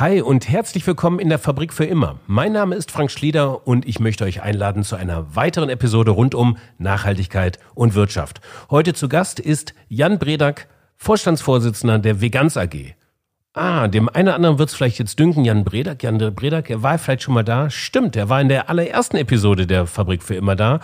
Hi und herzlich willkommen in der Fabrik für immer. Mein Name ist Frank Schlieder und ich möchte euch einladen zu einer weiteren Episode rund um Nachhaltigkeit und Wirtschaft. Heute zu Gast ist Jan Bredak, Vorstandsvorsitzender der Veganz AG. Ah, dem einen oder anderen wird es vielleicht jetzt dünken, Jan Bredak. Jan Bredak, er war vielleicht schon mal da. Stimmt, er war in der allerersten Episode der Fabrik für immer da.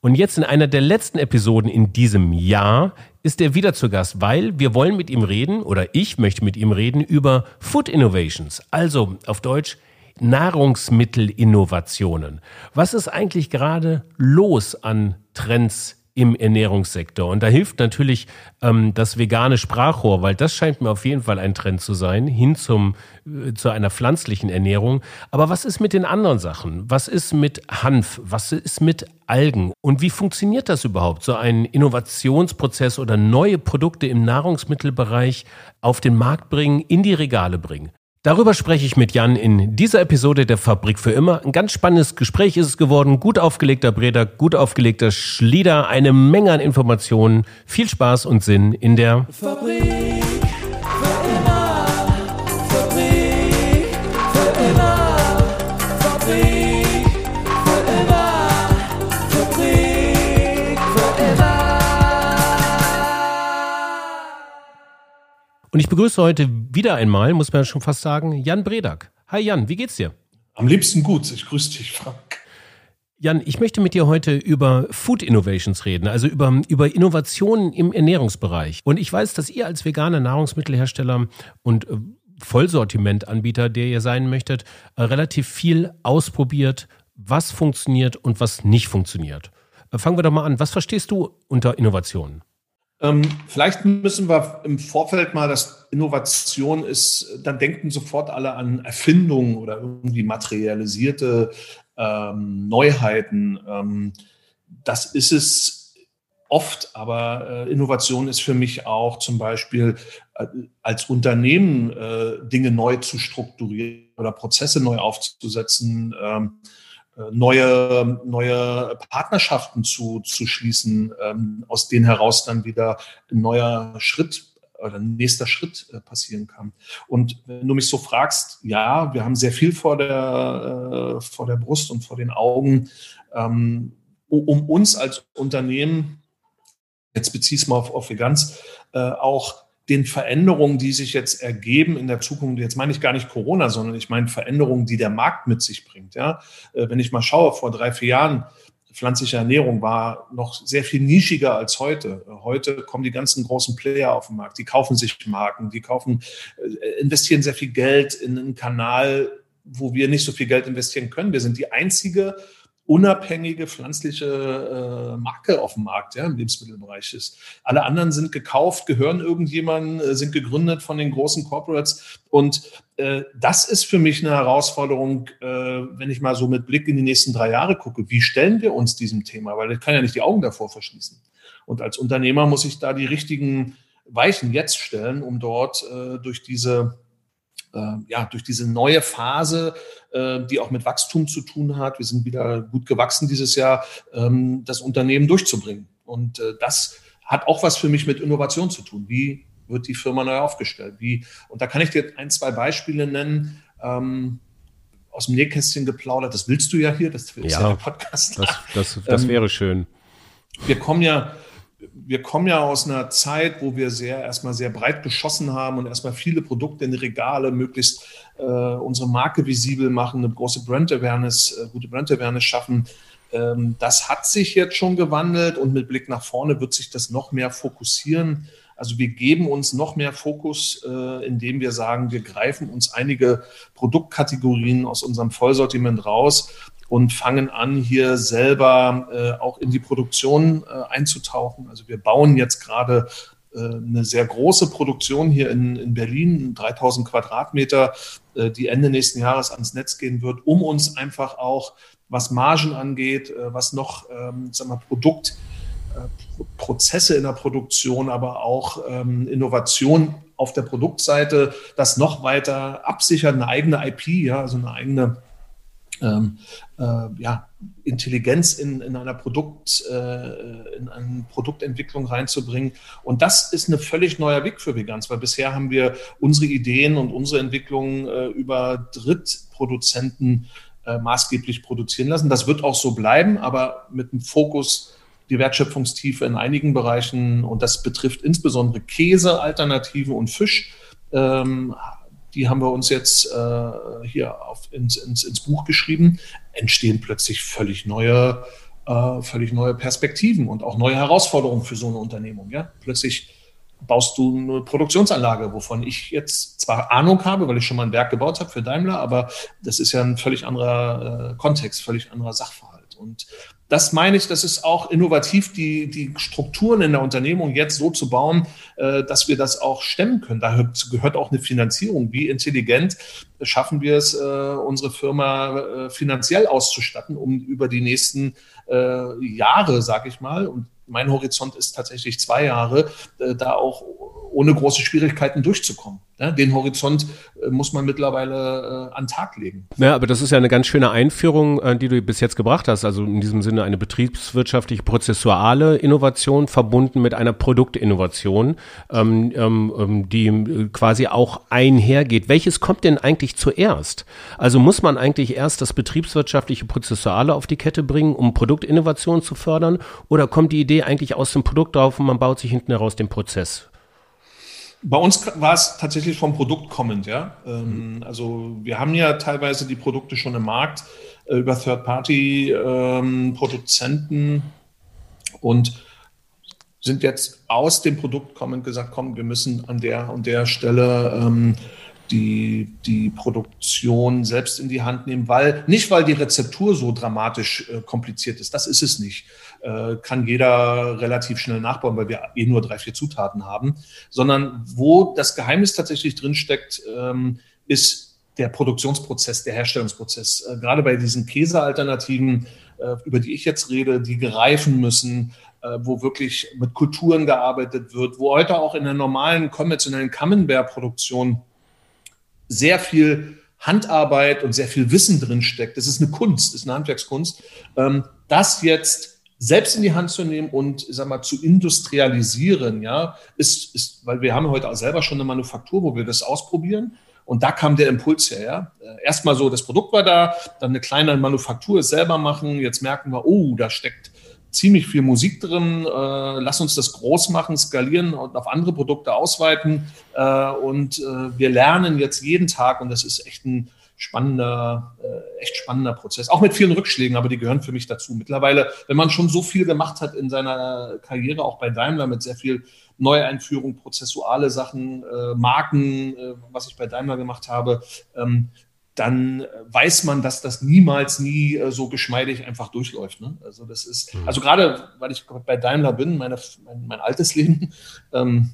Und jetzt in einer der letzten Episoden in diesem Jahr ist er wieder zu Gast, weil wir wollen mit ihm reden, oder ich möchte mit ihm reden, über Food Innovations. Also auf Deutsch Nahrungsmittelinnovationen. Was ist eigentlich gerade los an Trends im Ernährungssektor. Und da hilft natürlich ähm, das vegane Sprachrohr, weil das scheint mir auf jeden Fall ein Trend zu sein, hin zum, äh, zu einer pflanzlichen Ernährung. Aber was ist mit den anderen Sachen? Was ist mit Hanf? Was ist mit Algen? Und wie funktioniert das überhaupt, so ein Innovationsprozess oder neue Produkte im Nahrungsmittelbereich auf den Markt bringen, in die Regale bringen? Darüber spreche ich mit Jan in dieser Episode der Fabrik für immer. Ein ganz spannendes Gespräch ist es geworden. Gut aufgelegter Breder, gut aufgelegter Schlieder, eine Menge an Informationen. Viel Spaß und Sinn in der Fabrik. Begrüße heute wieder einmal, muss man schon fast sagen, Jan Bredak. Hi Jan, wie geht's dir? Am liebsten gut. Ich grüße dich, Frank. Jan, ich möchte mit dir heute über Food Innovations reden, also über, über Innovationen im Ernährungsbereich. Und ich weiß, dass ihr als veganer Nahrungsmittelhersteller und äh, Vollsortimentanbieter, der ihr sein möchtet, äh, relativ viel ausprobiert, was funktioniert und was nicht funktioniert. Äh, fangen wir doch mal an. Was verstehst du unter Innovationen? Ähm, vielleicht müssen wir im Vorfeld mal, dass Innovation ist, dann denken sofort alle an Erfindungen oder irgendwie materialisierte ähm, Neuheiten. Ähm, das ist es oft, aber äh, Innovation ist für mich auch zum Beispiel äh, als Unternehmen äh, Dinge neu zu strukturieren oder Prozesse neu aufzusetzen. Ähm, äh, neue, neue Partnerschaften zu, zu schließen, ähm, aus denen heraus dann wieder ein neuer Schritt oder nächster Schritt äh, passieren kann. Und wenn du mich so fragst, ja, wir haben sehr viel vor der, äh, vor der Brust und vor den Augen, ähm, um uns als Unternehmen, jetzt beziehst du mal auf, auf Veganz, äh, auch den Veränderungen, die sich jetzt ergeben in der Zukunft, jetzt meine ich gar nicht Corona, sondern ich meine Veränderungen, die der Markt mit sich bringt. Ja? Äh, wenn ich mal schaue, vor drei, vier Jahren, pflanzliche Ernährung war noch sehr viel nischiger als heute. Heute kommen die ganzen großen Player auf den Markt, die kaufen sich Marken, die kaufen, äh, investieren sehr viel Geld in einen Kanal, wo wir nicht so viel Geld investieren können. Wir sind die einzige unabhängige pflanzliche äh, Marke auf dem Markt, ja, im Lebensmittelbereich ist. Alle anderen sind gekauft, gehören irgendjemandem, äh, sind gegründet von den großen Corporates. Und äh, das ist für mich eine Herausforderung, äh, wenn ich mal so mit Blick in die nächsten drei Jahre gucke. Wie stellen wir uns diesem Thema? Weil ich kann ja nicht die Augen davor verschließen. Und als Unternehmer muss ich da die richtigen Weichen jetzt stellen, um dort äh, durch diese ja, durch diese neue Phase, äh, die auch mit Wachstum zu tun hat, wir sind wieder gut gewachsen dieses Jahr, ähm, das Unternehmen durchzubringen. Und äh, das hat auch was für mich mit Innovation zu tun. Wie wird die Firma neu aufgestellt? Wie, und da kann ich dir ein, zwei Beispiele nennen. Ähm, aus dem Nähkästchen geplaudert, das willst du ja hier, das ist ja, ja der Podcast. Das, das, das ähm, wäre schön. Wir kommen ja wir kommen ja aus einer Zeit, wo wir sehr erstmal sehr breit geschossen haben und erstmal viele Produkte in die Regale, möglichst äh, unsere Marke visibel machen, eine große Brand Awareness, äh, gute Brand Awareness schaffen. Ähm, das hat sich jetzt schon gewandelt und mit Blick nach vorne wird sich das noch mehr fokussieren. Also wir geben uns noch mehr Fokus, äh, indem wir sagen, wir greifen uns einige Produktkategorien aus unserem Vollsortiment raus und fangen an, hier selber äh, auch in die Produktion äh, einzutauchen. Also wir bauen jetzt gerade äh, eine sehr große Produktion hier in, in Berlin, 3000 Quadratmeter, die Ende nächsten Jahres ans Netz gehen wird, um uns einfach auch, was Margen angeht, was noch, ähm, sagen wir, Produkt, Prozesse in der Produktion, aber auch ähm, Innovation auf der Produktseite, das noch weiter absichern, eine eigene IP, ja, also eine eigene ähm, äh, ja, Intelligenz in, in einer Produkt, äh, in eine Produktentwicklung reinzubringen. Und das ist ein völlig neuer Weg für Vegans, weil bisher haben wir unsere Ideen und unsere Entwicklungen äh, über Drittproduzenten äh, maßgeblich produzieren lassen. Das wird auch so bleiben, aber mit dem Fokus die Wertschöpfungstiefe in einigen Bereichen und das betrifft insbesondere Käsealternativen und Fisch. Ähm, die haben wir uns jetzt äh, hier auf, ins, ins, ins, Buch geschrieben, entstehen plötzlich völlig neue, äh, völlig neue Perspektiven und auch neue Herausforderungen für so eine Unternehmung. Ja? Plötzlich baust du eine Produktionsanlage, wovon ich jetzt zwar Ahnung habe, weil ich schon mal ein Werk gebaut habe für Daimler, aber das ist ja ein völlig anderer äh, Kontext, völlig anderer Sachverhalt. Und das meine ich, das ist auch innovativ, die, die Strukturen in der Unternehmung jetzt so zu bauen, äh, dass wir das auch stemmen können. Da gehört auch eine Finanzierung. Wie intelligent schaffen wir es, äh, unsere Firma äh, finanziell auszustatten, um über die nächsten äh, Jahre, sage ich mal, und mein Horizont ist tatsächlich zwei Jahre, äh, da auch ohne große Schwierigkeiten durchzukommen. Ja, den Horizont äh, muss man mittlerweile äh, an Tag legen. Ja, aber das ist ja eine ganz schöne Einführung, äh, die du bis jetzt gebracht hast. Also in diesem Sinne eine betriebswirtschaftliche, prozessuale Innovation verbunden mit einer Produktinnovation, ähm, ähm, ähm die äh, quasi auch einhergeht. Welches kommt denn eigentlich zuerst? Also muss man eigentlich erst das betriebswirtschaftliche, prozessuale auf die Kette bringen, um Produktinnovation zu fördern? Oder kommt die Idee eigentlich aus dem Produkt drauf und man baut sich hinten heraus den Prozess? Bei uns war es tatsächlich vom Produkt kommend, ja. Ähm, also wir haben ja teilweise die Produkte schon im Markt äh, über Third-Party-Produzenten ähm, und sind jetzt aus dem Produkt kommend gesagt, komm, wir müssen an der und der Stelle ähm, die, die Produktion selbst in die Hand nehmen, weil nicht, weil die Rezeptur so dramatisch äh, kompliziert ist, das ist es nicht, äh, kann jeder relativ schnell nachbauen, weil wir eh nur drei, vier Zutaten haben, sondern wo das Geheimnis tatsächlich drinsteckt, ähm, ist der Produktionsprozess, der Herstellungsprozess. Äh, gerade bei diesen Käsealternativen, äh, über die ich jetzt rede, die gereifen müssen, äh, wo wirklich mit Kulturen gearbeitet wird, wo heute auch in der normalen konventionellen Camembert-Produktion sehr viel Handarbeit und sehr viel Wissen drin steckt. Das ist eine Kunst, das ist eine Handwerkskunst. Ähm, das jetzt selbst in die Hand zu nehmen und, sag mal, zu industrialisieren, ja, ist, ist, weil wir haben heute auch selber schon eine Manufaktur, wo wir das ausprobieren. Und da kam der Impuls her. Ja? Äh, erstmal so, das Produkt war da, dann eine kleine Manufaktur selber machen. Jetzt merken wir, oh, da steckt ziemlich viel Musik drin. Äh, lass uns das groß machen, skalieren und auf andere Produkte ausweiten. Äh, und wir lernen jetzt jeden Tag und das ist echt ein spannender, äh, echt spannender Prozess. Auch mit vielen Rückschlägen, aber die gehören für mich dazu. Mittlerweile, wenn man schon so viel gemacht hat in seiner Karriere, auch bei Daimler mit sehr viel Neueinführung, prozessuale Sachen, äh, Marken, äh, was ich bei Daimler gemacht habe, ähm, dann weiß man, dass das niemals nie äh, so geschmeidig einfach durchläuft. Ne? Also das ist, mhm. also gerade weil ich bei Daimler bin, meine, mein, mein altes Leben, ähm,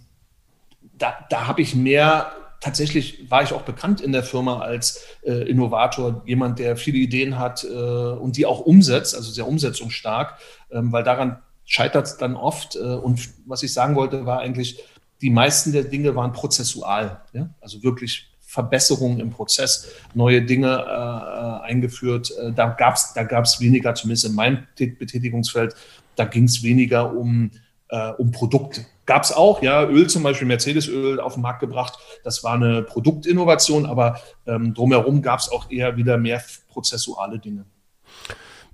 da, da habe ich mehr, tatsächlich war ich auch bekannt in der Firma als äh, Innovator, jemand, der viele Ideen hat äh, und die auch umsetzt, also sehr umsetzungsstark, ähm, weil daran scheitert es dann oft. Äh, und was ich sagen wollte, war eigentlich, die meisten der Dinge waren prozessual, ja? also wirklich Verbesserungen im Prozess, neue Dinge äh, eingeführt. Äh, da gab es da gab's weniger, zumindest in meinem Betätigungsfeld, da ging es weniger um, äh, um Produkte. Gab es auch, ja, Öl zum Beispiel, Mercedes-Öl auf den Markt gebracht. Das war eine Produktinnovation, aber ähm, drumherum gab es auch eher wieder mehr prozessuale Dinge.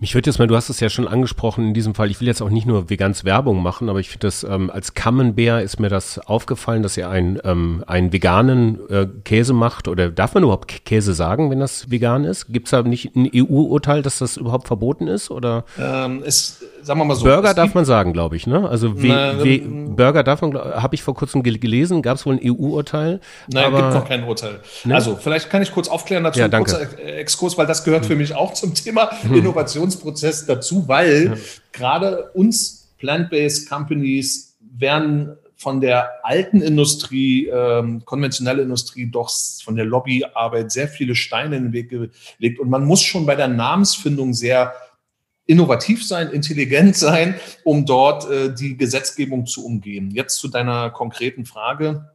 Mich würde jetzt mal, du hast es ja schon angesprochen in diesem Fall, ich will jetzt auch nicht nur vegans Werbung machen, aber ich finde das, ähm, als Camembert ist mir das aufgefallen, dass ihr einen, ähm, einen veganen äh, Käse macht oder darf man überhaupt Käse sagen, wenn das vegan ist? Gibt es da nicht ein EU-Urteil, dass das überhaupt verboten ist? Oder? Ähm, es, sagen wir mal so. Burger darf man sagen, glaube ich, ne? Also we, na, we, Burger darf man, habe ich vor kurzem gelesen, gab es wohl ein EU-Urteil? Nein, aber, gibt noch kein Urteil. Ne? Also vielleicht kann ich kurz aufklären dazu, ja, danke. kurzer Exkurs, weil das gehört für mich auch zum Thema hm. Innovation Innovationsprozess dazu, weil ja. gerade uns Plant-Based Companies werden von der alten Industrie, ähm, konventionelle Industrie, doch von der Lobbyarbeit sehr viele Steine in den Weg gelegt. Und man muss schon bei der Namensfindung sehr innovativ sein, intelligent sein, um dort äh, die Gesetzgebung zu umgehen. Jetzt zu deiner konkreten Frage.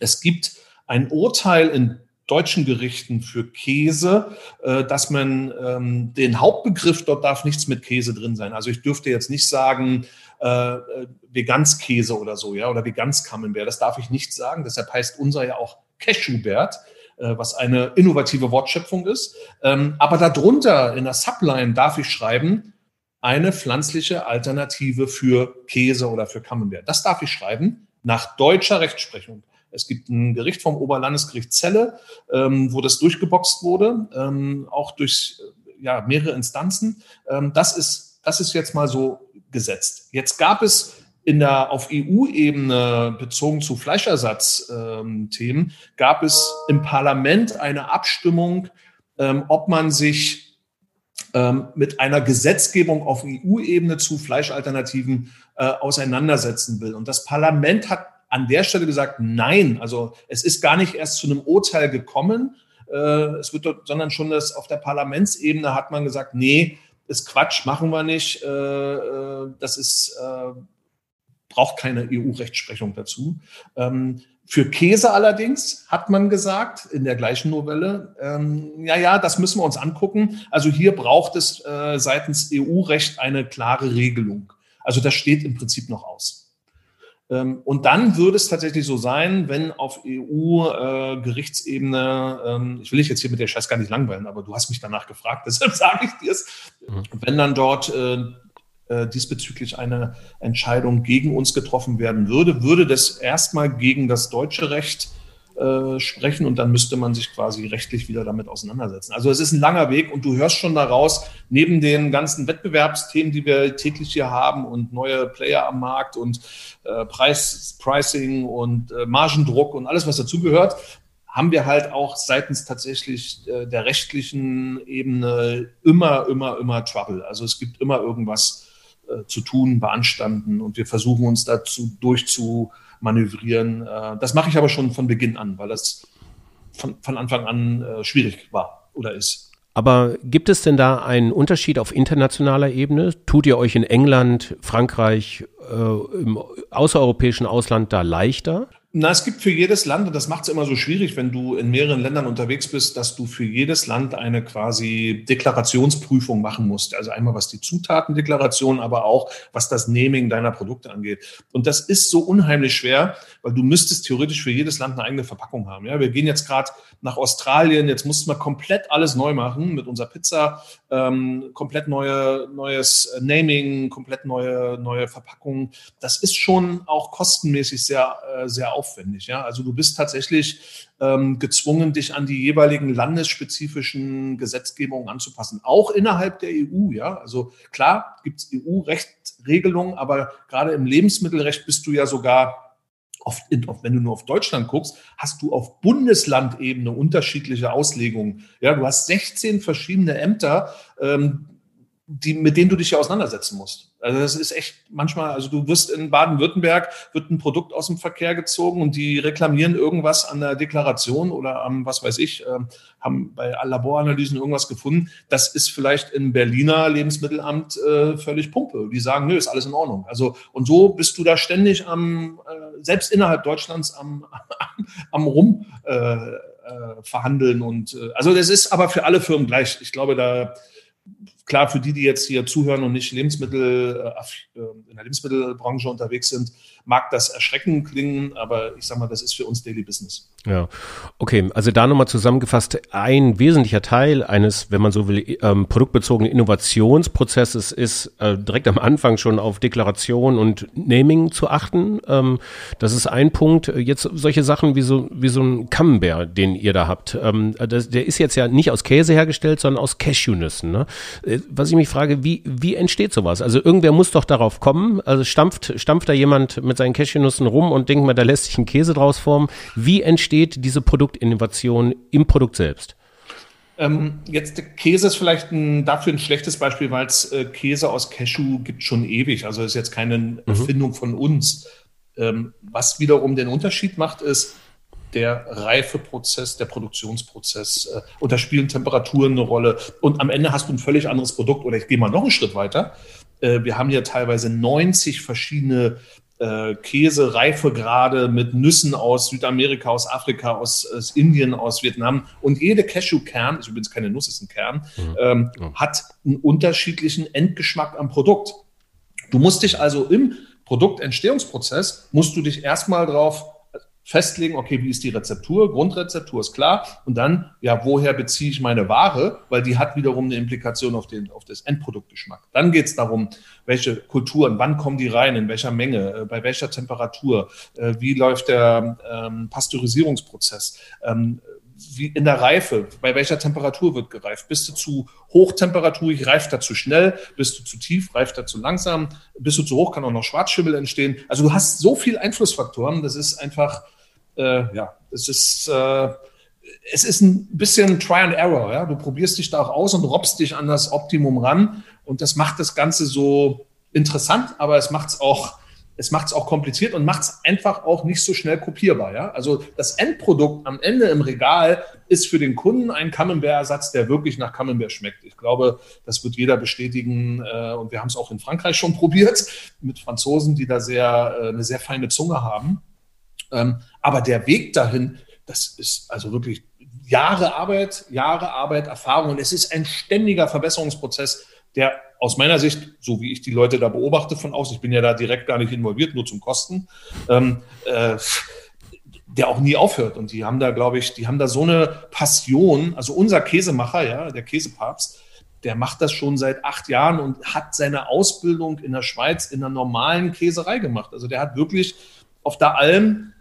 Es gibt ein Urteil in deutschen Gerichten für Käse, äh, dass man ähm, den Hauptbegriff, dort darf nichts mit Käse drin sein. Also ich dürfte jetzt nicht sagen, äh, Veganskäse oder so, ja, oder Veganskamembert. Das darf ich nicht sagen. Deshalb heißt unser ja auch Cashewbert, äh, was eine innovative Wortschöpfung ist. Ähm, aber darunter in der Subline darf ich schreiben, eine pflanzliche Alternative für Käse oder für Camembert. Das darf ich schreiben nach deutscher Rechtsprechung. Es gibt ein Gericht vom Oberlandesgericht Celle, ähm, wo das durchgeboxt wurde, ähm, auch durch ja, mehrere Instanzen. Ähm, das, ist, das ist jetzt mal so gesetzt. Jetzt gab es in der auf EU-Ebene bezogen zu Fleischersatzthemen ähm, gab es im Parlament eine Abstimmung, ähm, ob man sich ähm, mit einer Gesetzgebung auf EU-Ebene zu Fleischalternativen äh, auseinandersetzen will. Und das Parlament hat an der Stelle gesagt, nein, also es ist gar nicht erst zu einem Urteil gekommen, äh, es wird dort, sondern schon das auf der Parlamentsebene hat man gesagt, nee, ist Quatsch, machen wir nicht, äh, äh das ist, braucht keine EU-Rechtsprechung dazu. Ähm, für Käse allerdings hat man gesagt, in der gleichen Novelle, ähm, ja, ja, das müssen wir uns angucken. Also hier braucht es äh, seitens EU-Recht eine klare Regelung. Also das steht im Prinzip noch aus. Ähm, und dann würde es tatsächlich so sein, wenn auf EU-Gerichtsebene, äh, ähm, ich will dich jetzt hier mit der Scheiß gar nicht langweilen, aber du hast mich danach gefragt, deshalb sage ich dir es, mhm. wenn dann dort äh, äh, diesbezüglich eine Entscheidung gegen uns getroffen werden würde, würde das erstmal gegen das deutsche Recht äh, sprechen und dann müsste man sich quasi rechtlich wieder damit auseinandersetzen. Also es ist ein langer Weg und du hörst schon daraus, neben den ganzen Wettbewerbsthemen, die wir täglich hier haben und neue Player am Markt und äh, Preis, Pricing und äh, Margendruck und alles, was dazugehört, haben wir halt auch seitens tatsächlich äh, der rechtlichen Ebene immer, immer, immer Trouble. Also es gibt immer irgendwas äh, zu tun, beanstanden und wir versuchen uns dazu durchzumanövrieren. Äh, das mache ich aber schon von Beginn an, weil das von, von Anfang an äh, schwierig war oder ist. Aber gibt es denn da einen Unterschied auf internationaler Ebene? Tut ihr euch in England, Frankreich, äh, im außereuropäischen Ausland da leichter? Na, es gibt für jedes Land, und das macht es immer so schwierig, wenn du in mehreren Ländern unterwegs bist, dass du für jedes Land eine quasi Deklarationsprüfung machen musst. Also einmal was die Zutatendeklaration, aber auch was das Naming deiner Produkte angeht. Und das ist so unheimlich schwer, weil du müsstest theoretisch für jedes Land eine eigene Verpackung haben. Ja, wir gehen jetzt gerade nach Australien, jetzt mussten wir komplett alles neu machen mit unserer Pizza, ähm, komplett neue, neues Naming, komplett neue, neue Verpackungen. Das ist schon auch kostenmäßig sehr, äh, sehr aufwendig. Ja? Also du bist tatsächlich ähm, gezwungen, dich an die jeweiligen landesspezifischen Gesetzgebungen anzupassen, auch innerhalb der EU. Ja? Also klar gibt es EU-Rechtsregelungen, aber gerade im Lebensmittelrecht bist du ja sogar auf, wenn du nur auf Deutschland guckst, hast du auf Bundeslandebene unterschiedliche Auslegungen. Ja, du hast 16 verschiedene Ämter, ähm, die, mit denen du dich ja auseinandersetzen musst. Also das ist echt manchmal, also du wirst in Baden-Württemberg, wird ein Produkt aus dem Verkehr gezogen und die reklamieren irgendwas an der Deklaration oder am, was weiß ich, äh, haben bei Laboranalysen irgendwas gefunden. Das ist vielleicht im Berliner Lebensmittelamt äh, völlig Pumpe. Die sagen, nö, ist alles in Ordnung. Also und so bist du da ständig am, äh, selbst innerhalb Deutschlands am, am, am Rum äh, äh, verhandeln und äh, also das ist aber für alle Firmen gleich. Ich glaube, da klar, für die, die jetzt hier zuhören und nicht Lebensmittel, äh, in der Lebensmittelbranche unterwegs sind, mag das erschreckend klingen, aber ich sage mal, das ist für uns Daily Business. Ja, okay. Also da nochmal zusammengefasst, ein wesentlicher Teil eines, wenn man so will, ähm, produktbezogenen Innovationsprozesses ist äh, direkt am Anfang schon auf Deklaration und Naming zu achten. Ähm, das ist ein Punkt. Jetzt solche Sachen wie so, wie so ein Camembert, den ihr da habt. Ähm, das, der ist jetzt ja nicht aus Käse hergestellt, sondern aus Cashewnüssen. Ne? Äh, was ich mich frage, wie, wie entsteht sowas? Also irgendwer muss doch darauf kommen. Also stampft, stampft da jemand mit seinen Cashewnüssen rum und denkt mal, da lässt sich ein Käse draus formen. Wie entsteht diese Produktinnovation im Produkt selbst? Ähm, jetzt der Käse ist vielleicht ein, dafür ein schlechtes Beispiel, weil es äh, Käse aus Cashew gibt schon ewig. Also ist jetzt keine mhm. Erfindung von uns. Ähm, was wiederum den Unterschied macht, ist der Reifeprozess, der Produktionsprozess. Äh, und da spielen Temperaturen eine Rolle. Und am Ende hast du ein völlig anderes Produkt. Oder ich gehe mal noch einen Schritt weiter. Äh, wir haben ja teilweise 90 verschiedene äh, Käse, Reifegrade mit Nüssen aus Südamerika, aus Afrika, aus, aus, Indien, aus Vietnam. Und jede Cashewkern, ist übrigens keine Nuss, ist ein Kern, mhm. ähm, mhm. hat einen unterschiedlichen Endgeschmack am Produkt. Du musst dich also im Produktentstehungsprozess, musst du dich erstmal drauf festlegen, okay, wie ist die Rezeptur? Grundrezeptur ist klar. Und dann, ja, woher beziehe ich meine Ware? Weil die hat wiederum eine Implikation auf, den, auf das Endproduktgeschmack. Dann geht es darum, welche Kulturen, wann kommen die rein, in welcher Menge, äh, bei welcher Temperatur, äh, wie läuft der ähm, Pasteurisierungsprozess, ähm, wie in der Reife, bei welcher Temperatur wird gereift? Bist du zu hochtemperaturig, reift er zu schnell? Bist du zu tief, reift er zu langsam? Bist du zu hoch, kann auch noch Schwarzschimmel entstehen. Also du hast so viele Einflussfaktoren, das ist einfach äh, ja, es ist, äh, es ist ein bisschen Try and Error. Ja? Du probierst dich da auch aus und robbst dich an das Optimum ran. Und das macht das Ganze so interessant, aber es macht es auch, es macht es auch kompliziert und macht es einfach auch nicht so schnell kopierbar. Ja? Also das Endprodukt am Ende im Regal ist für den Kunden ein Camembert-Ersatz, der wirklich nach Camembert schmeckt. Ich glaube, das wird jeder bestätigen. Äh, und wir haben es auch in Frankreich schon probiert mit Franzosen, die da sehr, äh, eine sehr feine Zunge haben. Aber der Weg dahin, das ist also wirklich Jahre Arbeit, Jahre Arbeit, Erfahrung. Und es ist ein ständiger Verbesserungsprozess, der aus meiner Sicht, so wie ich die Leute da beobachte von außen, ich bin ja da direkt gar nicht involviert, nur zum Kosten, ähm, äh, der auch nie aufhört. Und die haben da, glaube ich, die haben da so eine Passion. Also unser Käsemacher, ja, der Käsepapst, der macht das schon seit acht Jahren und hat seine Ausbildung in der Schweiz in einer normalen Käserei gemacht. Also der hat wirklich auf der Alm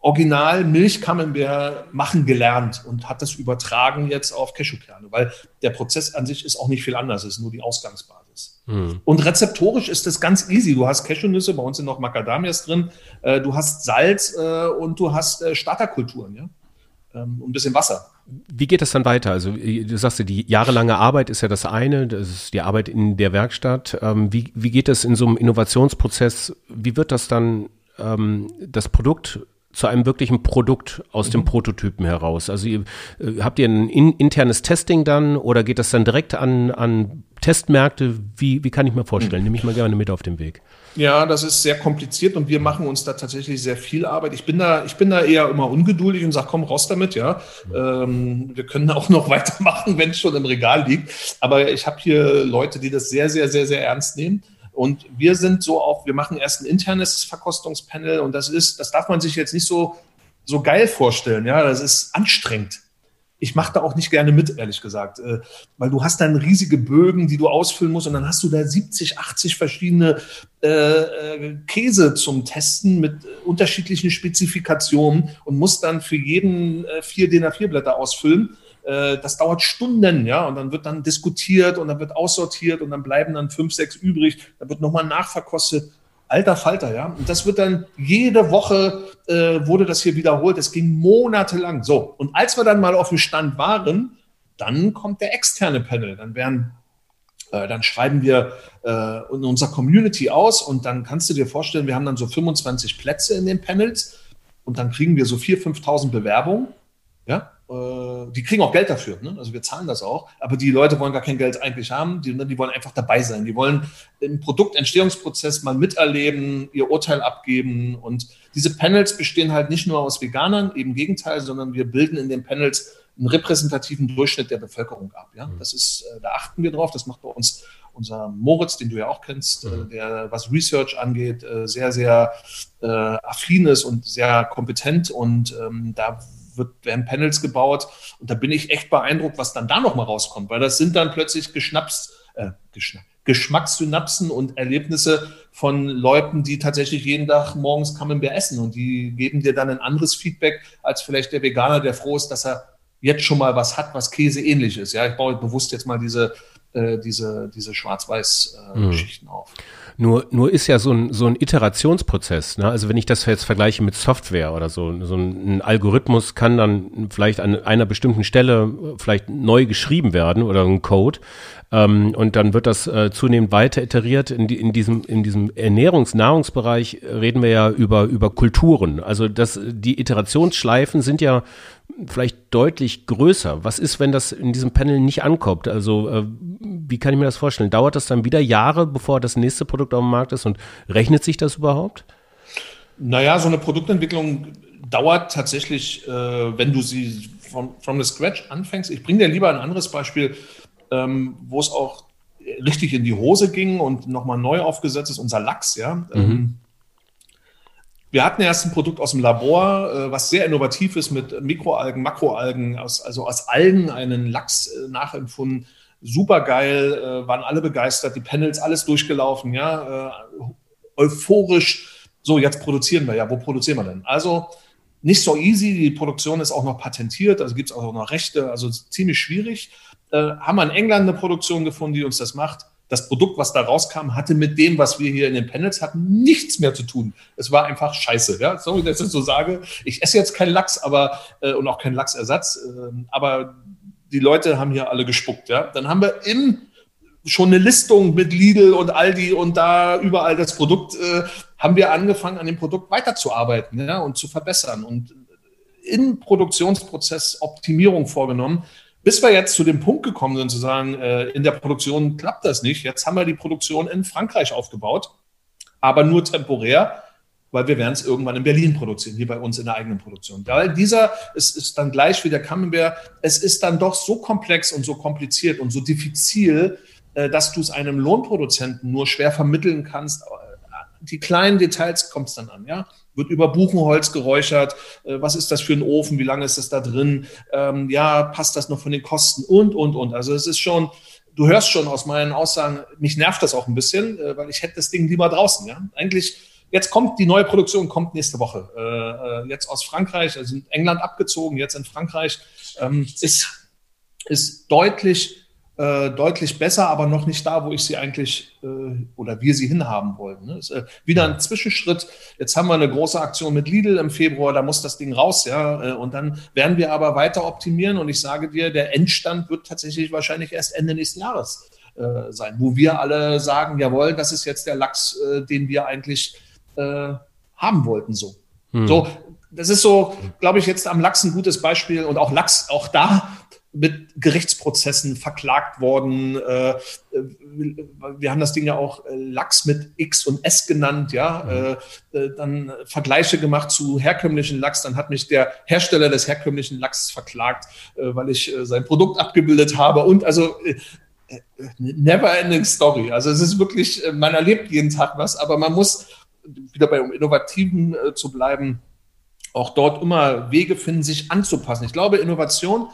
Original Milchcamembert machen gelernt und hat das übertragen jetzt auf Cashewkerne, weil der Prozess an sich ist auch nicht viel anders, es ist nur die Ausgangsbasis. Hm. Und rezeptorisch ist das ganz easy. Du hast Cashewnüsse, bei uns sind noch Macadamias drin, äh, du hast Salz äh, und du hast äh, Starterkulturen, ja. Ähm, und ein bisschen Wasser. Wie geht das dann weiter? Also du sagst, die jahrelange Arbeit ist ja das eine, das ist die Arbeit in der Werkstatt. Ähm, wie, wie geht das in so einem Innovationsprozess? Wie wird das dann ähm, das Produkt zu einem wirklichen Produkt aus mhm. dem Prototypen heraus? Also ihr, äh, habt ihr ein in, internes Testing dann oder geht das dann direkt an, an Testmärkte? Wie, wie kann ich mir vorstellen? Mhm. Nehme ich mal gerne mit auf den Weg. Ja, das ist sehr kompliziert und wir machen uns da tatsächlich sehr viel Arbeit. Ich bin da, ich bin da eher immer ungeduldig und sage, komm raus damit, ja. Ähm, wir können auch noch weitermachen, wenn es schon im Regal liegt. Aber ich habe hier Leute, die das sehr, sehr, sehr, sehr ernst nehmen. Und wir sind so auch, wir machen erst ein internes Verkostungspanel und das ist, das darf man sich jetzt nicht so, so geil vorstellen. Ja, das ist anstrengend. Ich mache da auch nicht gerne mit, ehrlich gesagt, äh, weil du hast dann riesige Bögen, die du ausfüllen musst und dann hast du da 70, 80 verschiedene äh, äh, Käse zum Testen mit unterschiedlichen Spezifikationen und musst dann für jeden äh, vier DIN A4 Blätter ausfüllen äh, das dauert Stunden, ja, und dann wird dann diskutiert und dann wird aussortiert und dann bleiben dann fünf, sechs übrig, dann wird nochmal nachverkostet. Alter Falter, ja. Und das wird dann jede Woche äh, wurde das hier wiederholt. Es ging monatelang. So. Und als wir dann mal auf dem Stand waren, dann kommt der externe Panel. Dann werden äh, dann schreiben wir äh, in unserer Community aus und dann kannst du dir vorstellen, wir haben dann so 25 Plätze in den Panels und dann kriegen wir so 4.000, 5.000 Bewerbungen. Ja, die kriegen auch Geld dafür, ne? also wir zahlen das auch, aber die Leute wollen gar kein Geld eigentlich haben, die, die wollen einfach dabei sein, die wollen im Produktentstehungsprozess mal miterleben, ihr Urteil abgeben und diese Panels bestehen halt nicht nur aus Veganern, im Gegenteil, sondern wir bilden in den Panels einen repräsentativen Durchschnitt der Bevölkerung ab. Ja? Mhm. Das ist, äh, da achten wir drauf, das macht bei uns unser Moritz, den du ja auch kennst, äh, mhm. der was Research angeht, sehr, sehr äh, affin ist und sehr kompetent und ähm, da wird, werden Panels gebaut und da bin ich echt beeindruckt, was dann da nochmal rauskommt, weil das sind dann plötzlich Geschnapps, äh, Geschnapp, Geschmackssynapsen und Erlebnisse von Leuten, die tatsächlich jeden Tag morgens Camembert essen und die geben dir dann ein anderes Feedback als vielleicht der Veganer, der froh ist, dass er jetzt schon mal was hat, was Käse ähnlich ist. Ja, ich baue bewusst jetzt mal diese, äh, diese, diese Schwarz-Weiß-Geschichten äh, mhm. auf. Nur, nur ist ja so ein, so ein Iterationsprozess. Ne? Also wenn ich das jetzt vergleiche mit Software oder so, so ein, Algorithmus kann dann vielleicht an einer bestimmten Stelle vielleicht neu geschrieben werden oder ein Code. Ähm, und dann wird das äh, zunehmend weiter iteriert. In, in diesem, in diesem Ernährungs-Nahrungsbereich reden wir ja über, über Kulturen. Also das, die Iterationsschleifen sind ja vielleicht deutlich größer. Was ist, wenn das in diesem Panel nicht ankommt? Also äh, wie kann ich mir das vorstellen? Dauert das dann wieder Jahre, bevor das nächste Produkt auf dem Markt ist und rechnet sich das überhaupt? Naja, so eine Produktentwicklung dauert tatsächlich, äh, wenn du sie from, from the scratch anfängst. Ich bringe dir lieber ein anderes Beispiel, ähm, wo es auch richtig in die Hose ging und nochmal neu aufgesetzt ist, unser Lachs, ja. Mhm. Ähm, wir hatten erst ein Produkt aus dem Labor, äh, was sehr innovativ ist mit Mikroalgen, Makroalgen, aus, also aus Algen einen Lachs äh, nachempfunden. Super geil, äh, waren alle begeistert, die Panels, alles durchgelaufen, ja, euphorisch. So, jetzt produzieren wir ja. Wo produzieren wir denn? Also nicht so easy. Die Produktion ist auch noch patentiert, also gibt es auch noch Rechte, also ziemlich schwierig. Äh, haben wir in England eine Produktion gefunden, die uns das macht das Produkt, was da rauskam, hatte mit dem, was wir hier in den Panels hatten, nichts mehr zu tun. Es war einfach scheiße. Ja? Sorry, dass ich so sage. Ich esse jetzt keinen Lachs, aber äh, und auch keinen Lachsersatz, äh, aber die Leute haben hier alle gespuckt. Ja? Dann haben wir im schon eine Listung mit Lidl und Aldi und da überall das Produkt, äh, haben wir angefangen, an dem Produkt weiterzuarbeiten ja, und zu verbessern und im Produktionsprozess Optimierung vorgenommen bis wir jetzt zu dem Punkt gekommen sind, zu sagen, äh, in der Produktion klappt das nicht. Jetzt haben wir die Produktion in Frankreich aufgebaut, aber nur temporär, weil wir werden es irgendwann in Berlin produzieren, hier bei uns in der eigenen Produktion. Weil dieser, es ist dann gleich wie der Camembert, es ist dann doch so komplex und so kompliziert und so diffizil, äh, dass du es einem Lohnproduzenten nur schwer vermitteln kannst. Die kleinen Details kommt es dann an, ja wird über Buchenholz geräuchert. Äh, was ist das für ein Ofen? Wie lange ist das da drin? Ähm, ja, passt das noch von den Kosten? Und, und, und. Also es ist schon, du hörst schon aus meinen Aussagen, mich nervt das auch ein bisschen, äh, weil ich hätte das Ding lieber draußen. Ja? Eigentlich, jetzt kommt die neue Produktion, kommt nächste Woche. Äh, äh jetzt aus Frankreich, also in England abgezogen, jetzt in Frankreich, ähm, ist, ist deutlich äh, deutlich besser, aber noch nicht da, wo ich sie eigentlich äh, oder wir sie hinhaben wollen. Ne? Ist, äh, wieder ein Zwischenschritt. Jetzt haben wir eine große Aktion mit Lidl im Februar, da muss das Ding raus, ja. Äh, und dann werden wir aber weiter optimieren. Und ich sage dir, der Endstand wird tatsächlich wahrscheinlich erst Ende nächsten Jahres äh, sein, wo wir alle sagen, jawohl, das ist jetzt der Lachs, äh, den wir eigentlich haben wollten. So. Hm. So, das ist so, glaube ich, jetzt am Lachs ein gutes Beispiel und auch Lachs, auch da mit Gerichtsprozessen verklagt worden. Äh, äh, wir haben das Ding ja auch äh, Lachs mit X und S genannt, ja. Mhm. Dann Vergleiche gemacht zu herkömmlichen Lachs. Dann hat mich der Hersteller des herkömmlichen Lachs verklagt, weil ich sein Produkt abgebildet habe. Und also never ending story. Also es ist wirklich, man erlebt jeden Tag was, aber man muss wieder bei Innovativen zu bleiben, auch dort immer Wege finden, sich anzupassen. Ich glaube, Innovation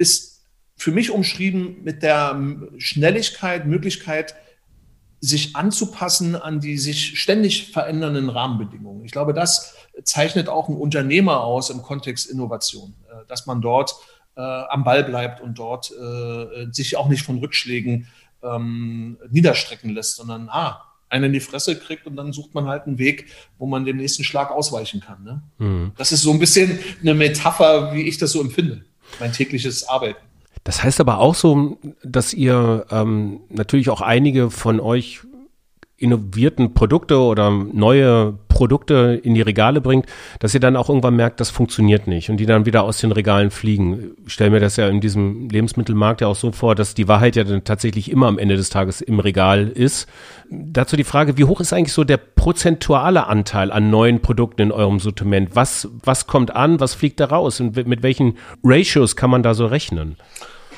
ist für mich umschrieben mit der Schnelligkeit, Möglichkeit, sich anzupassen an die sich ständig verändernden Rahmenbedingungen. Ich glaube, das zeichnet auch ein Unternehmer aus im Kontext Innovation, äh, dass man dort äh, am Ball bleibt und dort äh, sich auch nicht von Rückschlägen ähm, niederstrecken lässt, sondern ah, einen in die Fresse kriegt und dann sucht man halt einen Weg, wo man dem nächsten Schlag ausweichen kann. Ne? Mhm. Das ist so ein bisschen eine Metapher, wie ich das so empfinde mein tägliches Arbeiten. Das heißt aber auch so, dass ihr ähm, natürlich auch einige von euch innovierten Produkte oder neue Produkte in die Regale bringt, dass ihr dann auch irgendwann merkt, das funktioniert nicht und die dann wieder aus den Regalen fliegen. Ich stelle mir das ja in diesem Lebensmittelmarkt ja auch so vor, dass die Wahrheit ja dann tatsächlich immer am Ende des Tages im Regal ist. Dazu die Frage, wie hoch ist eigentlich so der prozentuale Anteil an neuen Produkten in eurem Sortiment? Was, was kommt an, was fliegt da raus und mit welchen Ratios kann man da so rechnen?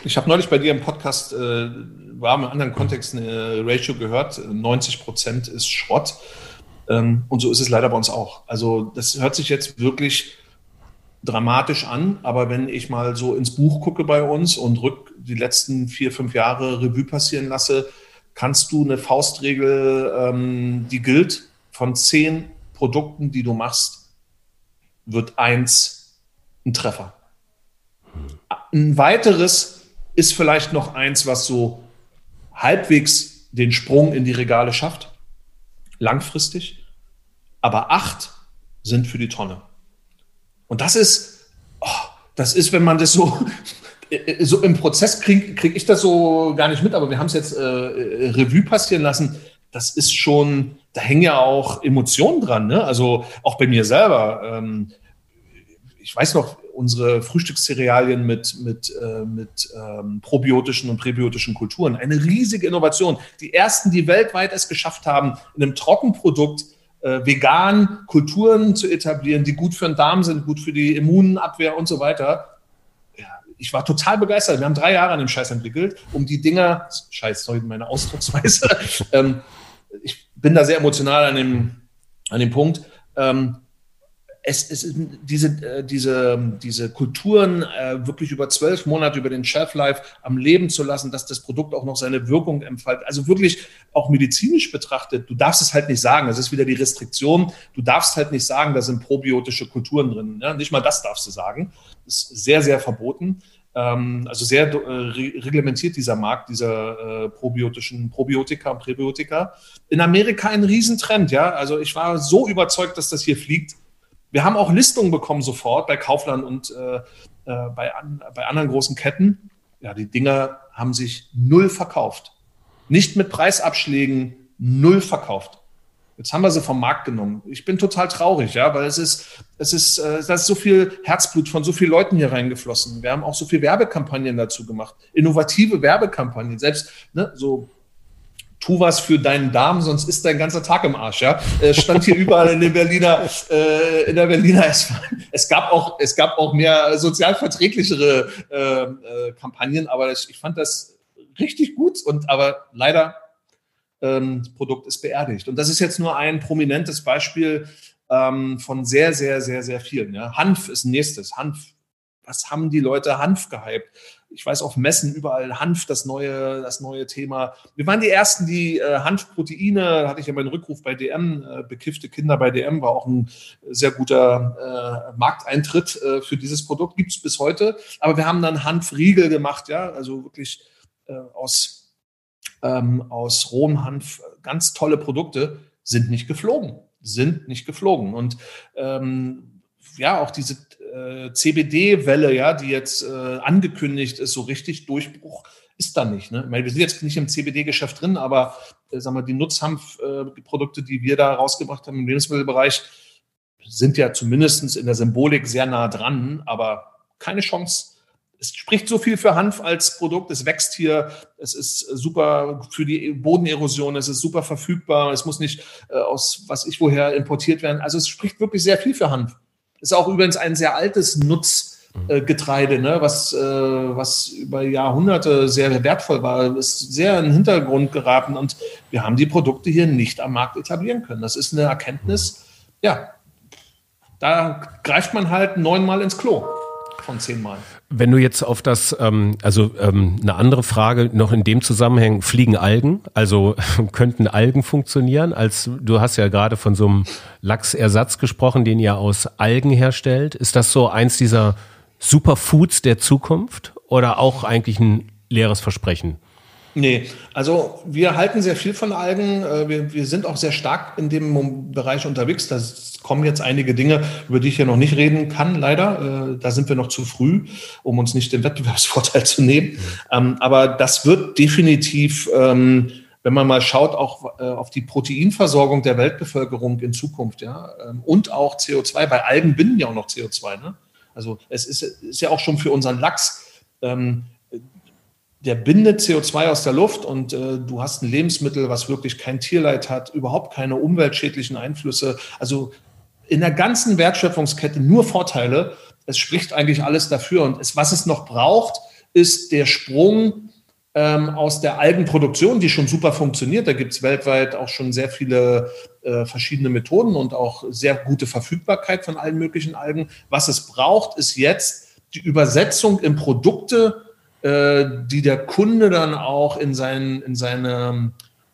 Ich habe neulich bei dir im Podcast, äh, war im anderen Kontext eine Ratio gehört, 90 Prozent ist Schrott. Ähm, und so ist es leider bei uns auch. Also das hört sich jetzt wirklich dramatisch an, aber wenn ich mal so ins Buch gucke bei uns und rück die letzten vier, fünf Jahre Revue passieren lasse, kannst du eine Faustregel, ähm, die gilt, von zehn Produkten, die du machst, wird eins ein Treffer. Ein weiteres ist vielleicht noch eins, was so halbwegs den Sprung in die Regale schafft, langfristig. Aber acht sind für die Tonne. Und das ist, oh, das ist, wenn man das so, so im Prozess kriege krieg ich das so gar nicht mit, aber wir haben es jetzt äh, Revue passieren lassen. Das ist schon, da hängen ja auch Emotionen dran. Ne? Also auch bei mir selber. Ähm, ich weiß noch, unsere Frühstückscerealien mit, mit, äh, mit ähm, probiotischen und präbiotischen Kulturen. Eine riesige Innovation. Die ersten, die weltweit es geschafft haben, in einem Trockenprodukt äh, vegan Kulturen zu etablieren, die gut für den Darm sind, gut für die Immunabwehr und so weiter. Ich war total begeistert. Wir haben drei Jahre an dem Scheiß entwickelt, um die Dinger, Scheiß, sorry, meine Ausdrucksweise, ähm, ich bin da sehr emotional an dem, an dem Punkt, ähm, es, es diese, äh, diese, diese Kulturen äh, wirklich über zwölf Monate über den Shelf Life am Leben zu lassen, dass das Produkt auch noch seine Wirkung entfaltet. Also wirklich auch medizinisch betrachtet, du darfst es halt nicht sagen. Das ist wieder die Restriktion. Du darfst halt nicht sagen, da sind probiotische Kulturen drin. Ja? Nicht mal das darfst du sagen. Das ist sehr, sehr verboten. Ähm, also sehr äh, reglementiert dieser Markt dieser probiotischen Probiotika und Präbiotika. In Amerika ein Riesentrend, ja. Also ich war so überzeugt, dass das hier fliegt wir haben auch Listungen bekommen sofort bei Kaufland und äh, äh, bei, an, bei anderen großen Ketten. Ja, die Dinger haben sich null verkauft. Nicht mit Preisabschlägen, null verkauft. Jetzt haben wir sie vom Markt genommen. Ich bin total traurig, ja, weil es ist, es ist, äh, da ist so viel Herzblut von so vielen Leuten hier reingeflossen. Wir haben auch so viele Werbekampagnen dazu gemacht, innovative Werbekampagnen. Selbst ne, so tu was für deinen Darm, sonst ist dein ganzer Tag im Arsch. Ja, äh, stand hier überall in der Berliner, äh, in der Berliner S-Bahn. Es gab auch, es gab auch mehr sozial verträglichere äh, äh, Kampagnen, aber ich, ich fand das richtig gut und aber leider ähm, das Produkt ist beerdigt. Und das ist jetzt nur ein prominentes Beispiel ähm, von sehr, sehr, sehr, sehr vielen. Ja. Hanf ist nächstes. Hanf. Was haben die Leute Hanf gehypt? Ich weiß auf Messen überall Hanf, das neue, das neue Thema. Wir waren die ersten, die äh, Hanfproteine, hatte ich ja meinen Rückruf bei DM, äh, bekiffte Kinder bei DM, war auch ein sehr guter äh, Markteintritt äh, für dieses Produkt, gibt es bis heute. Aber wir haben dann Hanfriegel gemacht, ja, also wirklich äh, aus, ähm, aus rohem Hanf, ganz tolle Produkte, sind nicht geflogen, sind nicht geflogen. Und ähm, ja, auch diese äh, CBD-Welle, ja, die jetzt äh, angekündigt ist, so richtig Durchbruch ist da nicht. Ne? Ich meine, wir sind jetzt nicht im CBD-Geschäft drin, aber äh, sagen wir, die Nutzhanfprodukte, äh, die wir da rausgebracht haben im Lebensmittelbereich, sind ja zumindest in der Symbolik sehr nah dran, aber keine Chance. Es spricht so viel für Hanf als Produkt. Es wächst hier. Es ist super für die Bodenerosion. Es ist super verfügbar. Es muss nicht äh, aus was ich woher importiert werden. Also es spricht wirklich sehr viel für Hanf. Ist auch übrigens ein sehr altes Nutzgetreide, ne, was, äh, was über Jahrhunderte sehr wertvoll war, ist sehr in den Hintergrund geraten und wir haben die Produkte hier nicht am Markt etablieren können. Das ist eine Erkenntnis, ja, da greift man halt neunmal ins Klo von zehnmal. Wenn du jetzt auf das, ähm, also ähm, eine andere Frage noch in dem Zusammenhang, fliegen Algen? Also könnten Algen funktionieren? Als du hast ja gerade von so einem Lachsersatz gesprochen, den ihr aus Algen herstellt. Ist das so eins dieser Superfoods der Zukunft oder auch eigentlich ein leeres Versprechen? Nee, also wir halten sehr viel von Algen. Äh, wir, wir sind auch sehr stark in dem Bereich unterwegs. Da kommen jetzt einige Dinge, über die ich ja noch nicht reden kann, leider. Äh, da sind wir noch zu früh, um uns nicht den Wettbewerbsvorteil zu nehmen. Mhm. Aber das wird definitiv, ähm, wenn man mal schaut, auch äh, auf die Proteinversorgung der Weltbevölkerung in Zukunft, ja, ähm, und auch CO2. Bei Algen binden ja auch noch CO2. Ne? Also es ist, ist ja auch schon für unseren Lachs ähm, der bindet CO2 aus der Luft und äh, du hast ein Lebensmittel, was wirklich kein Tierleid hat, überhaupt keine umweltschädlichen Einflüsse. Also in der ganzen Wertschöpfungskette nur Vorteile. Es spricht eigentlich alles dafür. Und es, was es noch braucht, ist der Sprung ähm, aus der Algenproduktion, die schon super funktioniert. Da gibt es weltweit auch schon sehr viele äh, verschiedene Methoden und auch sehr gute Verfügbarkeit von allen möglichen Algen. Was es braucht, ist jetzt die Übersetzung in Produkte, äh, die der Kunde dann auch in, sein, in seine,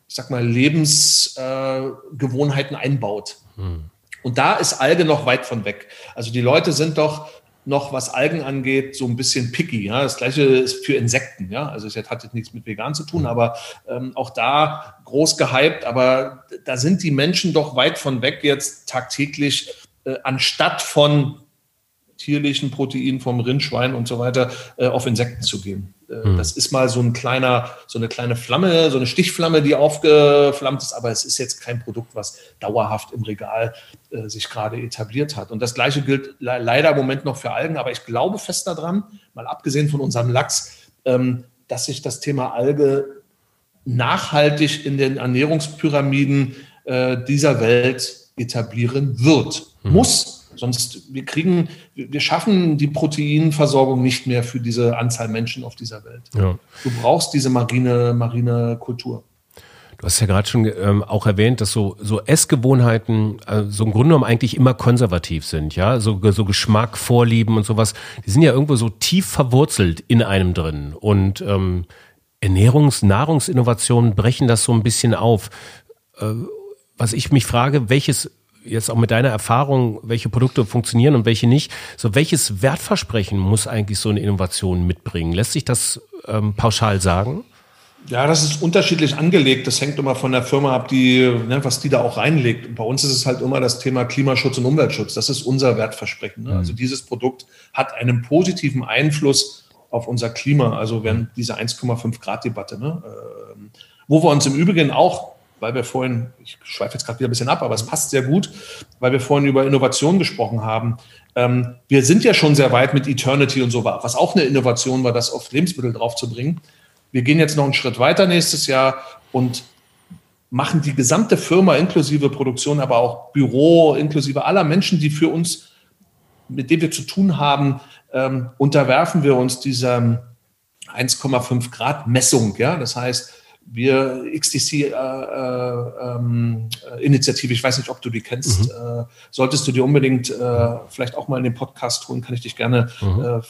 ich sag mal, Lebensgewohnheiten äh, einbaut. Hm. Und da ist Alge noch weit von weg. Also die Leute sind doch noch, was Algen angeht, so ein bisschen picky. Ja? Das gleiche ist für Insekten. Ja? Also es hat jetzt nichts mit vegan zu tun, aber ähm, auch da groß gehypt. Aber da sind die Menschen doch weit von weg jetzt tagtäglich, äh, anstatt von tierlichen Proteinen vom Rindschwein und so weiter äh, auf Insekten zu gehen. Mhm. Das ist mal so ein kleiner, so eine kleine Flamme, so eine Stichflamme, die aufgeflammt ist, aber es ist jetzt kein Produkt, was dauerhaft im Regal äh, sich gerade etabliert hat. Und das Gleiche gilt le leider im Moment noch für Algen, aber ich glaube fest daran, mal abgesehen von unserem Lachs, ähm, dass sich das Thema Alge nachhaltig in den Ernährungspyramiden äh, dieser Welt etablieren wird. Mhm. Muss, Sonst, wir kriegen, wir schaffen die Proteinversorgung nicht mehr für diese Anzahl Menschen auf dieser Welt. Ja. Du brauchst diese marine, marine Kultur. Du hast ja gerade schon ähm, auch erwähnt, dass so, so Essgewohnheiten äh, so im Grunde genommen eigentlich immer konservativ sind, ja, so, so Geschmack, Vorlieben und sowas, die sind ja irgendwo so tief verwurzelt in einem drin und ähm, Ernährungs-, Nahrungsinnovationen brechen das so ein bisschen auf. Äh, was ich mich frage, welches jetzt auch mit deiner Erfahrung, welche Produkte funktionieren und welche nicht, so welches Wertversprechen muss eigentlich so eine Innovation mitbringen? Lässt sich das ähm, pauschal sagen? Ja, das ist unterschiedlich angelegt. Das hängt immer von der Firma ab, die, ne, was die da auch reinlegt. Und bei uns ist es halt immer das Thema Klimaschutz und Umweltschutz. Das ist unser Wertversprechen. Ne? Also dieses Produkt hat einen positiven Einfluss auf unser Klima. Also wenn diese 1,5 Grad Debatte, ne? Ähm, wo wir uns im Übrigen auch weil wir vorhin, ich schweife jetzt gerade wieder ein bisschen ab, aber es passt sehr gut, weil wir vorhin über Innovation gesprochen haben. Ähm, wir sind ja schon sehr weit mit Eternity und so war, was auch eine Innovation war, das auf Lebensmittel draufzubringen. Wir gehen jetzt noch einen Schritt weiter nächstes Jahr und machen die gesamte Firma inklusive Produktion, aber auch Büro, inklusive aller Menschen, die für uns, mit denen wir zu tun haben, ähm, unterwerfen wir uns dieser 1,5 Grad Messung. Ja? Das heißt, wir XDC-Initiative, äh, äh, ähm, ich weiß nicht, ob du die kennst, mhm. äh, solltest du dir unbedingt äh, vielleicht auch mal in den Podcast holen, kann ich dich gerne mhm. Äh,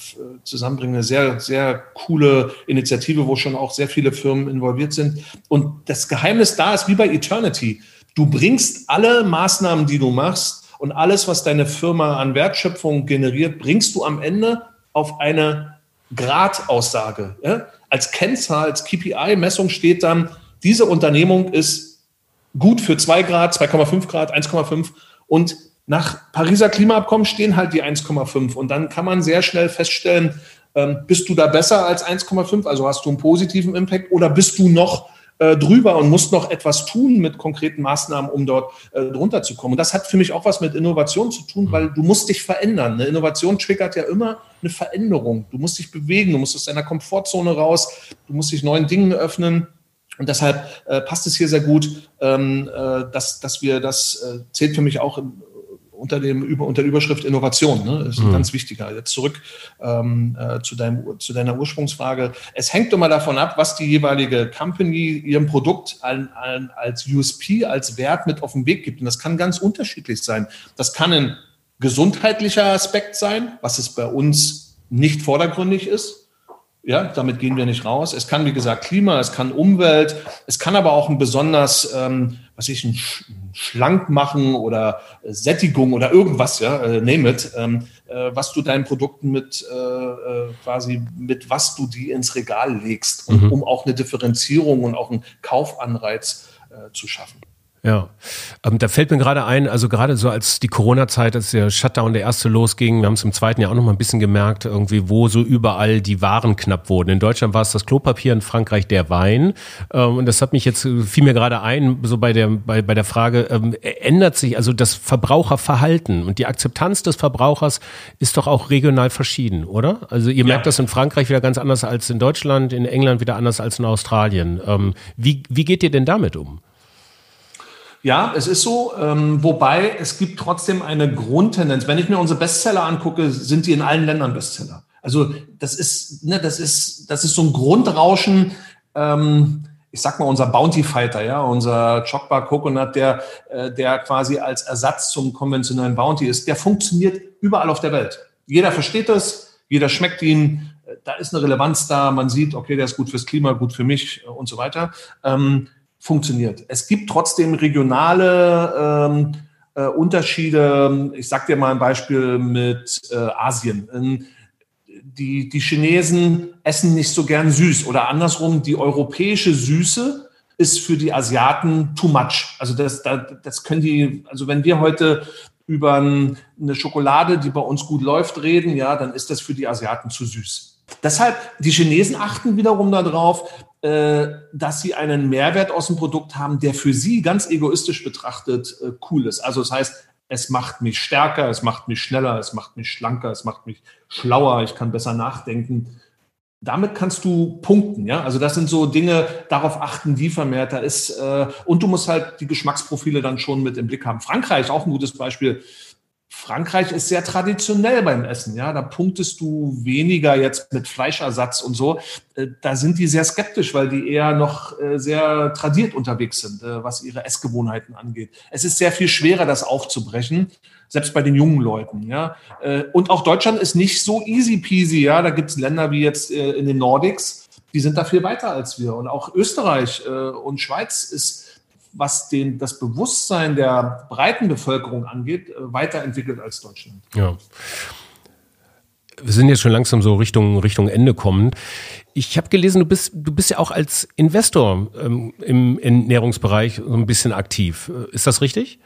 zusammenbringen. Eine sehr, sehr coole Initiative, wo schon auch sehr viele Firmen involviert sind. Und das Geheimnis da ist wie bei Eternity. Du bringst alle Maßnahmen, die du machst und alles, was deine Firma an Wertschöpfung generiert, bringst du am Ende auf eine Gradaussage. Ja? Als Kennzahl, als KPI-Messung steht dann, diese Unternehmung ist gut für 2 Grad, 2,5 Grad, 1,5 und nach Pariser Klimaabkommen stehen halt die 1,5 und dann kann man sehr schnell feststellen, ähm, bist du da besser als 1,5, also hast du einen positiven Impact oder bist du noch äh, drüber und musst noch etwas tun mit konkreten Maßnahmen, um dort äh, drunter zu kommen. Und das hat für mich auch was mit Innovation zu tun, weil du musst dich verändern. Eine Innovation triggert ja immer eine Veränderung. Du musst dich bewegen, du musst aus deiner Komfortzone raus, du musst dich neuen Dingen öffnen. Und deshalb äh, passt es hier sehr gut, ähm, äh, dass, dass wir, das äh, zählt für mich auch unter, dem, unter der Überschrift Innovation. Ne? Das ist ein mhm. ganz wichtiger. Jetzt zurück ähm, äh, zu, deinem, zu deiner Ursprungsfrage. Es hängt immer davon ab, was die jeweilige Company ihrem Produkt an, an, als USP, als Wert mit auf den Weg gibt. Und das kann ganz unterschiedlich sein. Das kann ein gesundheitlicher Aspekt sein, was es bei uns nicht vordergründig ist. Ja, damit gehen wir nicht raus. Es kann, wie gesagt, Klima, es kann Umwelt, es kann aber auch ein besonders, ähm, was ich, ein schlank machen oder Sättigung oder irgendwas, ja, äh, name it, ähm, äh, was du deinen Produkten mit äh, äh, quasi, mit was du die ins Regal legst, um, mhm. um auch eine Differenzierung und auch einen Kaufanreiz äh, zu schaffen. Ja, ähm, da fällt mir gerade ein, also gerade so als die Corona-Zeit, als der Shutdown der erste losging, wir haben es im zweiten Jahr auch noch mal ein bisschen gemerkt, irgendwie, wo so überall die Waren knapp wurden. In Deutschland war es das Klopapier, in Frankreich der Wein. Ähm, und das hat mich jetzt, fiel mir gerade ein, so bei der, bei, bei der Frage, ähm, ändert sich also das Verbraucherverhalten und die Akzeptanz des Verbrauchers ist doch auch regional verschieden, oder? Also ihr merkt ja. das in Frankreich wieder ganz anders als in Deutschland, in England wieder anders als in Australien. Ähm, wie, wie geht ihr denn damit um? Ja, es ist so, ähm, wobei es gibt trotzdem eine Grundtendenz. Wenn ich mir unsere Bestseller angucke, sind die in allen Ländern Bestseller. Also das ist, ne, das ist, das ist so ein Grundrauschen. Ähm, ich sag mal, unser Bounty Fighter, ja, unser Chokbar Coconut, der, äh, der quasi als Ersatz zum konventionellen Bounty ist, der funktioniert überall auf der Welt. Jeder versteht das, jeder schmeckt ihn, da ist eine Relevanz da, man sieht, okay, der ist gut fürs Klima, gut für mich äh, und so weiter. Ähm, funktioniert. Es gibt trotzdem regionale ähm, äh, Unterschiede. Ich sage dir mal ein Beispiel mit äh, Asien. Ähm, die, die Chinesen essen nicht so gern süß oder andersrum, die europäische Süße ist für die Asiaten too much. Also das, das, können die, also wenn wir heute über eine Schokolade, die bei uns gut läuft, reden, ja, dann ist das für die Asiaten zu süß. Deshalb, die Chinesen achten wiederum darauf, dass sie einen Mehrwert aus dem Produkt haben, der für sie ganz egoistisch betrachtet äh, cool ist. Also das heißt, es macht mich stärker, es macht mich schneller, es macht mich schlanker, es macht mich schlauer, ich kann besser nachdenken. Damit kannst du punkten, ja. Also das sind so Dinge, darauf achten die vermehrt. Da ist äh, und du musst halt die Geschmacksprofile dann schon mit im Blick haben. Frankreich auch ein gutes Beispiel. Frankreich ist sehr traditionell beim Essen. Ja, da punktest du weniger jetzt mit Fleischersatz und so. Äh, da sind die sehr skeptisch, weil die eher noch äh, sehr tradiert unterwegs sind, äh, was ihre Essgewohnheiten angeht. Es ist sehr viel schwerer, das aufzubrechen, selbst bei den jungen Leuten. Ja, und auch Deutschland ist nicht so easy peasy. Ja, da gibt es Länder wie jetzt in den Nordics, die sind da viel weiter als wir. Und auch Österreich und Schweiz ist was den, das Bewusstsein der breiten Bevölkerung angeht, äh, weiterentwickelt als Deutschland. Ja. Wir sind jetzt schon langsam so Richtung, Richtung Ende kommend. Ich habe gelesen, du bist, du bist ja auch als Investor ähm, im Ernährungsbereich so ein bisschen aktiv. Äh, ist das richtig?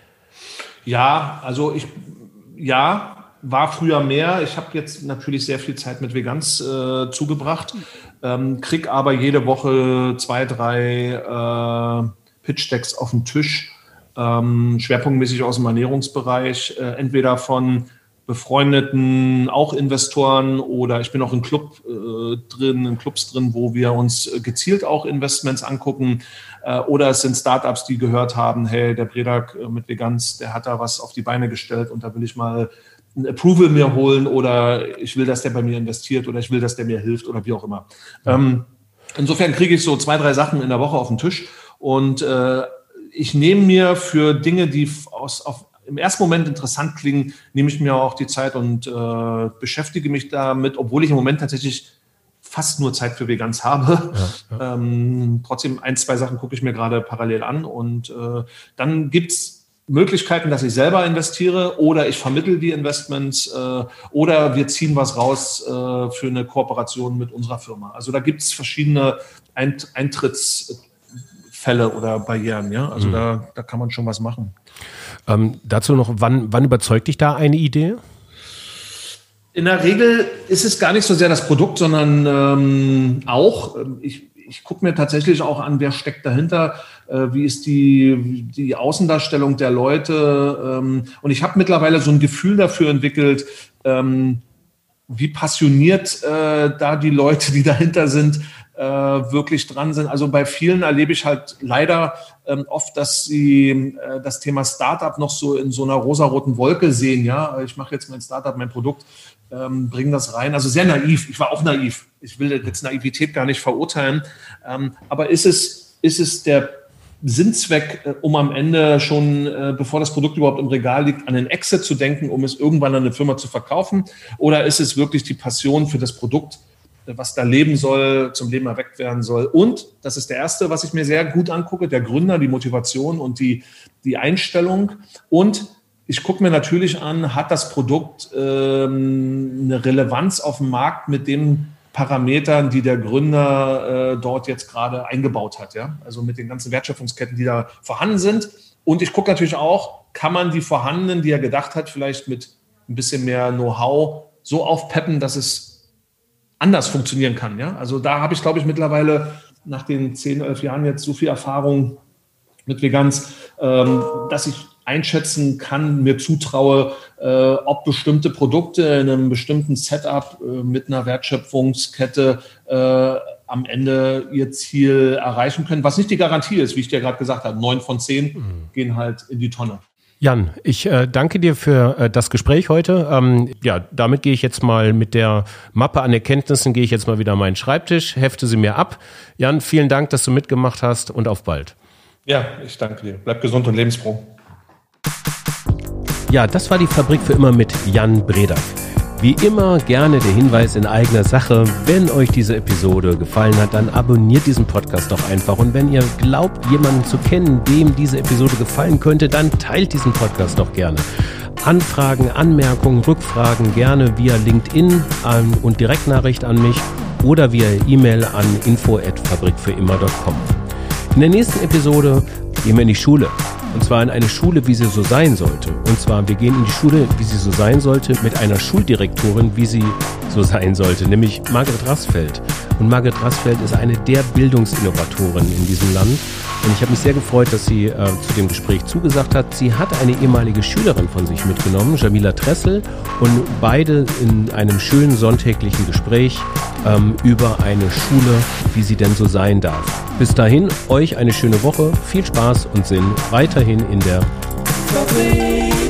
Ja, also ich, ja, war früher mehr. Ich habe jetzt natürlich sehr viel Zeit mit Veganz äh, zugebracht, ähm, krieg aber jede Woche zwei, drei äh, Pitch-Decks auf dem Tisch, ähm, schwerpunktmäßig aus dem Ernährungsbereich, äh, entweder von befreundeten auch Investoren oder ich bin auch in Club äh, drin, in Clubs drin, wo wir uns gezielt auch Investments angucken. Äh, oder es sind Startups, die gehört haben, hey, der Bredak äh, mit Veganz, der hat da was auf die Beine gestellt und da will ich mal ein Approval mir holen oder ich will, dass der bei mir investiert oder ich will, dass der mir hilft oder wie auch immer. Ähm, insofern kriege ich so zwei, drei Sachen in der Woche auf den Tisch und äh, ich nehme mir für Dinge, die aus, auf, im ersten Moment interessant klingen, nehme ich mir auch die Zeit und äh, beschäftige mich damit, obwohl ich im Moment tatsächlich fast nur Zeit für Veganz habe. Ja, ja. Ähm, trotzdem ein, zwei Sachen gucke ich mir gerade parallel an und äh, dann gibt's Möglichkeiten, dass ich selber investiere oder ich vermittel die Investments äh, oder wir ziehen was raus äh, für eine Kooperation mit unserer Firma. Also da gibt's verschiedene Eint Eintritts Fälle oder Barrieren. Ja? Also mhm. da, da kann man schon was machen. Ähm, dazu noch, wann, wann überzeugt dich da eine Idee? In der Regel ist es gar nicht so sehr das Produkt, sondern ähm, auch, ähm, ich, ich gucke mir tatsächlich auch an, wer steckt dahinter, äh, wie ist die, die Außendarstellung der Leute. Ähm, und ich habe mittlerweile so ein Gefühl dafür entwickelt, ähm, wie passioniert äh, da die Leute, die dahinter sind, äh, wirklich dran sind. Also bei vielen erlebe ich halt leider ähm, oft, dass sie äh, das Thema Startup noch so in so einer rosaroten Wolke sehen. Ja, ich mache jetzt mein Startup, mein Produkt, ähm, bringe das rein. Also sehr naiv. Ich war auch naiv. Ich will jetzt Naivität gar nicht verurteilen. Ähm, aber ist es, ist es der Sinnzweck, äh, um am Ende schon, äh, bevor das Produkt überhaupt im Regal liegt, an den Exit zu denken, um es irgendwann an eine Firma zu verkaufen? Oder ist es wirklich die Passion für das Produkt, was da leben soll, zum Leben erweckt werden soll. Und, das ist der erste, was ich mir sehr gut angucke, der Gründer, die Motivation und die, die Einstellung. Und ich gucke mir natürlich an, hat das Produkt ähm, eine Relevanz auf dem Markt mit den Parametern, die der Gründer äh, dort jetzt gerade eingebaut hat. Ja? Also mit den ganzen Wertschöpfungsketten, die da vorhanden sind. Und ich gucke natürlich auch, kann man die vorhandenen, die er gedacht hat, vielleicht mit ein bisschen mehr Know-how so aufpeppen, dass es anders funktionieren kann. Ja? Also da habe ich, glaube ich, mittlerweile nach den 10, 11 Jahren jetzt so viel Erfahrung mit Veganz, ähm, dass ich einschätzen kann, mir zutraue, äh, ob bestimmte Produkte in einem bestimmten Setup äh, mit einer Wertschöpfungskette äh, am Ende ihr Ziel erreichen können, was nicht die Garantie ist, wie ich dir gerade gesagt habe. Neun von zehn mhm. gehen halt in die Tonne. Jan, ich äh, danke dir für äh, das Gespräch heute. Ähm, ja, damit gehe ich jetzt mal mit der Mappe an Erkenntnissen, gehe ich jetzt mal wieder an meinen Schreibtisch, hefte sie mir ab. Jan, vielen Dank, dass du mitgemacht hast und auf bald. Ja, ich danke dir. Bleib gesund und lebensfroh. Ja, das war die Fabrik für immer mit Jan Bredak. Wie immer gerne der Hinweis in eigener Sache. Wenn euch diese Episode gefallen hat, dann abonniert diesen Podcast doch einfach. Und wenn ihr glaubt, jemanden zu kennen, dem diese Episode gefallen könnte, dann teilt diesen Podcast doch gerne. Anfragen, Anmerkungen, Rückfragen gerne via LinkedIn und Direktnachricht an mich oder via E-Mail an info@fabrikfürimmer.com. In der nächsten Episode gehen wir in die Schule. Und zwar in eine Schule, wie sie so sein sollte. Und zwar, wir gehen in die Schule, wie sie so sein sollte, mit einer Schuldirektorin, wie sie so sein sollte, nämlich Margret Rassfeld. Und Margret Rassfeld ist eine der Bildungsinnovatoren in diesem Land. Und ich habe mich sehr gefreut, dass sie äh, zu dem Gespräch zugesagt hat. Sie hat eine ehemalige Schülerin von sich mitgenommen, Jamila Tressel, und beide in einem schönen sonntäglichen Gespräch ähm, über eine Schule, wie sie denn so sein darf. Bis dahin, euch eine schöne Woche, viel Spaß und Sinn weiterhin in der Fabrik.